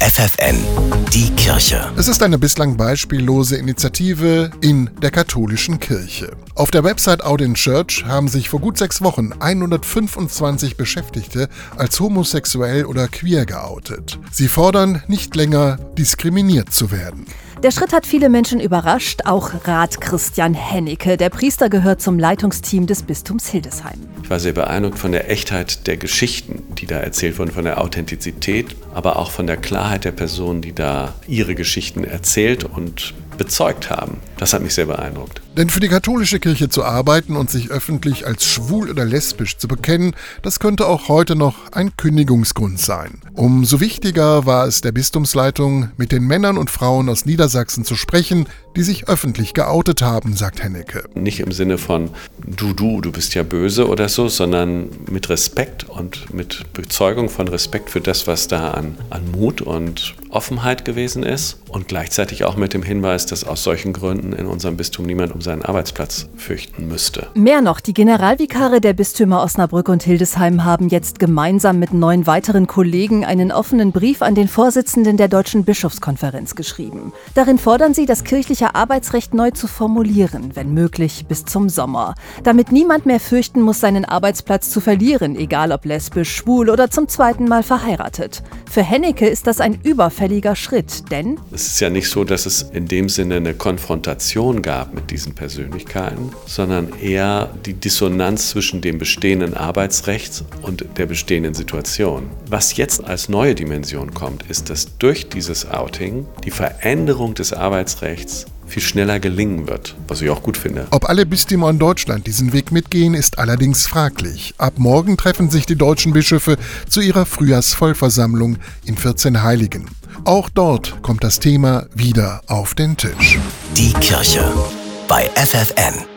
FFN, die Kirche. Es ist eine bislang beispiellose Initiative in der katholischen Kirche. Auf der Website Out in Church haben sich vor gut sechs Wochen 125 Beschäftigte als homosexuell oder queer geoutet. Sie fordern, nicht länger diskriminiert zu werden. Der Schritt hat viele Menschen überrascht, auch Rat Christian Hennecke. Der Priester gehört zum Leitungsteam des Bistums Hildesheim. Ich war sehr beeindruckt von der Echtheit der Geschichten, die da erzählt wurden, von der Authentizität, aber auch von der Klarheit der Personen, die da ihre Geschichten erzählt und bezeugt haben. Das hat mich sehr beeindruckt. Denn für die katholische Kirche zu arbeiten und sich öffentlich als schwul oder lesbisch zu bekennen, das könnte auch heute noch ein Kündigungsgrund sein. Umso wichtiger war es der Bistumsleitung, mit den Männern und Frauen aus Niedersachsen zu sprechen, die sich öffentlich geoutet haben, sagt Hennecke. Nicht im Sinne von du, du, du bist ja böse oder so, sondern mit Respekt und mit Bezeugung von Respekt für das, was da an, an Mut und Offenheit gewesen ist und gleichzeitig auch mit dem Hinweis, dass aus solchen Gründen in unserem Bistum niemand um seinen Arbeitsplatz fürchten müsste. Mehr noch, die Generalvikare der Bistümer Osnabrück und Hildesheim haben jetzt gemeinsam mit neun weiteren Kollegen einen offenen Brief an den Vorsitzenden der Deutschen Bischofskonferenz geschrieben. Darin fordern sie, das kirchliche Arbeitsrecht neu zu formulieren, wenn möglich bis zum Sommer, damit niemand mehr fürchten muss, seinen Arbeitsplatz zu verlieren, egal ob lesbisch, schwul oder zum zweiten Mal verheiratet. Für Hennecke ist das ein überfälliger Schritt, denn es ist ja nicht so, dass es in dem Sinne eine Konfrontation gab mit diesen Persönlichkeiten, sondern eher die Dissonanz zwischen dem bestehenden Arbeitsrecht und der bestehenden Situation. Was jetzt als neue Dimension kommt, ist, dass durch dieses Outing die Veränderung des Arbeitsrechts viel schneller gelingen wird, was ich auch gut finde. Ob alle Bistümer in Deutschland diesen Weg mitgehen, ist allerdings fraglich. Ab morgen treffen sich die deutschen Bischöfe zu ihrer Frühjahrsvollversammlung in 14 Heiligen. Auch dort kommt das Thema wieder auf den Tisch. Die Kirche bei FFN.